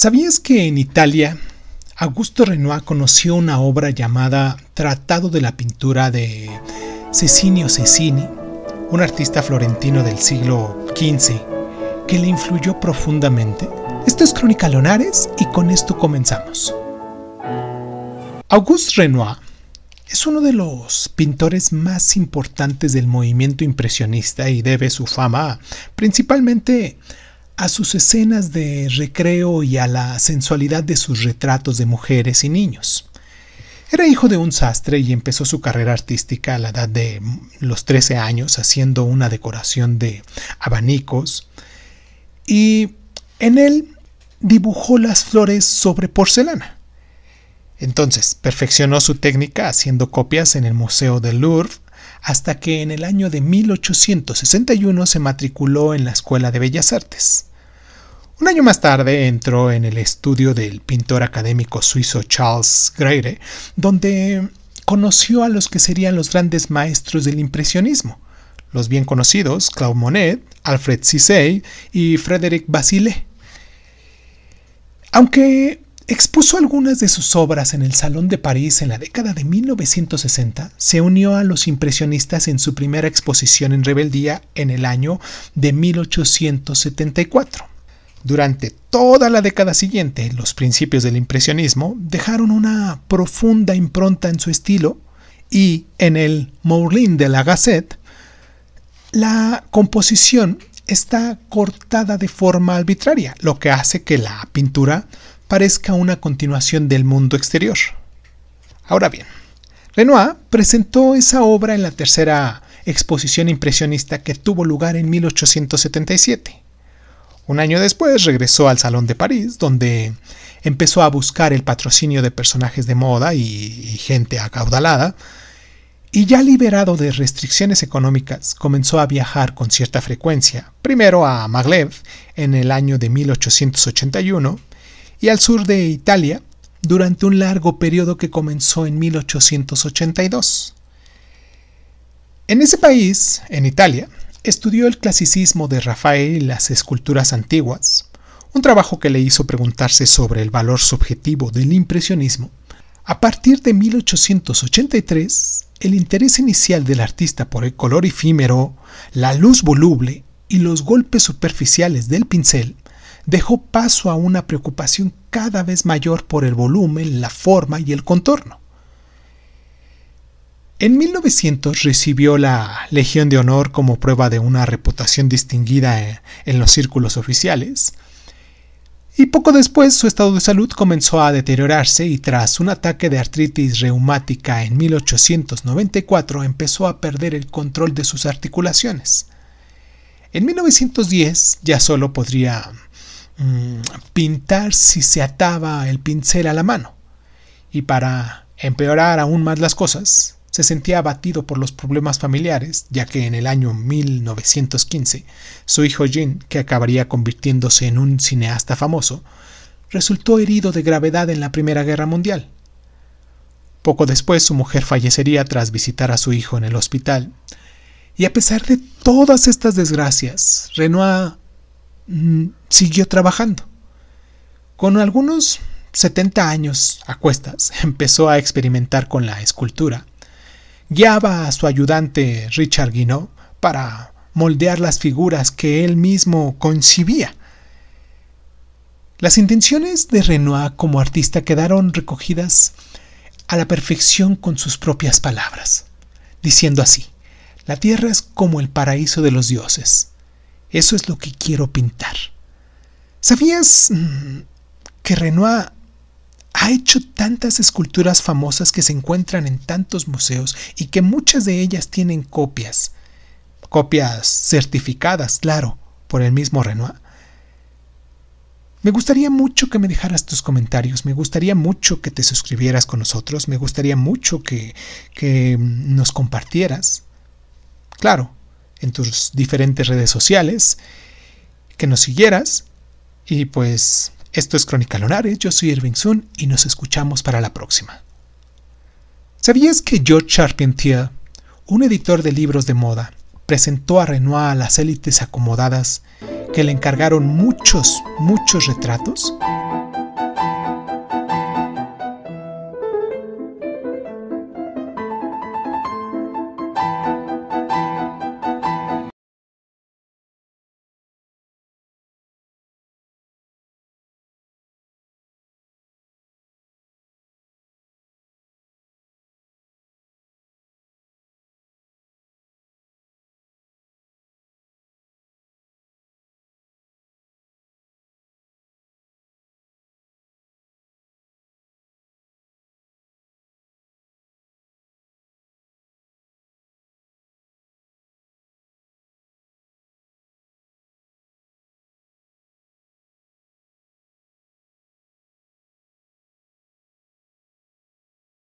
¿Sabías que en Italia Augusto Renoir conoció una obra llamada Tratado de la Pintura de Cecinio Cecini, un artista florentino del siglo XV, que le influyó profundamente? Esto es Crónica Lonares y con esto comenzamos. Auguste Renoir es uno de los pintores más importantes del movimiento impresionista y debe su fama principalmente a sus escenas de recreo y a la sensualidad de sus retratos de mujeres y niños. Era hijo de un sastre y empezó su carrera artística a la edad de los 13 años haciendo una decoración de abanicos y en él dibujó las flores sobre porcelana. Entonces, perfeccionó su técnica haciendo copias en el Museo del Louvre hasta que en el año de 1861 se matriculó en la Escuela de Bellas Artes. Un año más tarde entró en el estudio del pintor académico suizo Charles Greyre, donde conoció a los que serían los grandes maestros del impresionismo, los bien conocidos Claude Monet, Alfred Cissé y Frédéric Basile. Aunque Expuso algunas de sus obras en el Salón de París en la década de 1960. Se unió a los impresionistas en su primera exposición en rebeldía en el año de 1874. Durante toda la década siguiente, los principios del impresionismo dejaron una profunda impronta en su estilo y en el Moulin de la Gazette, la composición está cortada de forma arbitraria, lo que hace que la pintura parezca una continuación del mundo exterior. Ahora bien, Renoir presentó esa obra en la tercera exposición impresionista que tuvo lugar en 1877. Un año después regresó al Salón de París, donde empezó a buscar el patrocinio de personajes de moda y, gente acaudalada, y ya liberado de restricciones económicas, comenzó a viajar con cierta frecuencia, primero a Maglev en el año de 1881 y al sur de Italia durante un largo periodo que comenzó en 1882. En ese país, en Italia, estudió el clasicismo de Rafael y las esculturas antiguas, un trabajo que le hizo preguntarse sobre el valor subjetivo del impresionismo. A partir de 1883, el interés inicial del artista por el color efímero, la luz voluble y los golpes superficiales del pincel dejó paso a una preocupación cada vez mayor por el volumen, la forma y el contorno. En 1900 recibió la Legión de Honor como prueba de una reputación distinguida en los círculos oficiales, y poco después su estado de salud comenzó a deteriorarse y tras un ataque de artritis reumática en 1894 empezó a perder el control de sus articulaciones. En 1910 ya solo podría Mm, pintar si se ataba el pincel a la mano. Y para empeorar aún más las cosas, se sentía abatido por los problemas familiares, ya que en el año 1915 su hijo Jean, que acabaría convirtiéndose en un cineasta famoso, resultó herido de gravedad en la Primera Guerra Mundial. Poco después su mujer fallecería tras visitar a su hijo en el hospital, y a pesar de todas estas desgracias, Renoir Mm, siguió trabajando. Con algunos 70 años a cuestas, empezó a experimentar con la escultura. Guiaba a su ayudante Richard Guinot para moldear las figuras que él mismo concibía. Las intenciones de Renoir como artista quedaron recogidas a la perfección con sus propias palabras, diciendo así, la tierra es como el paraíso de los dioses, eso es lo que quiero pintar. ¿Sabías mm, que Renoir ha hecho tantas esculturas famosas que se encuentran en tantos museos y que muchas de ellas tienen copias? Copias certificadas, claro, por el mismo Renoir. Me gustaría mucho que me dejaras tus comentarios, me gustaría mucho que te suscribieras con nosotros, me gustaría mucho que, que nos compartieras. Claro, en tus diferentes redes sociales, que nos siguieras. Y pues esto es Crónica Lonares, yo soy Irving Sun y nos escuchamos para la próxima. ¿Sabías que George Charpentier, un editor de libros de moda, presentó a Renoir a las élites acomodadas que le encargaron muchos, muchos retratos?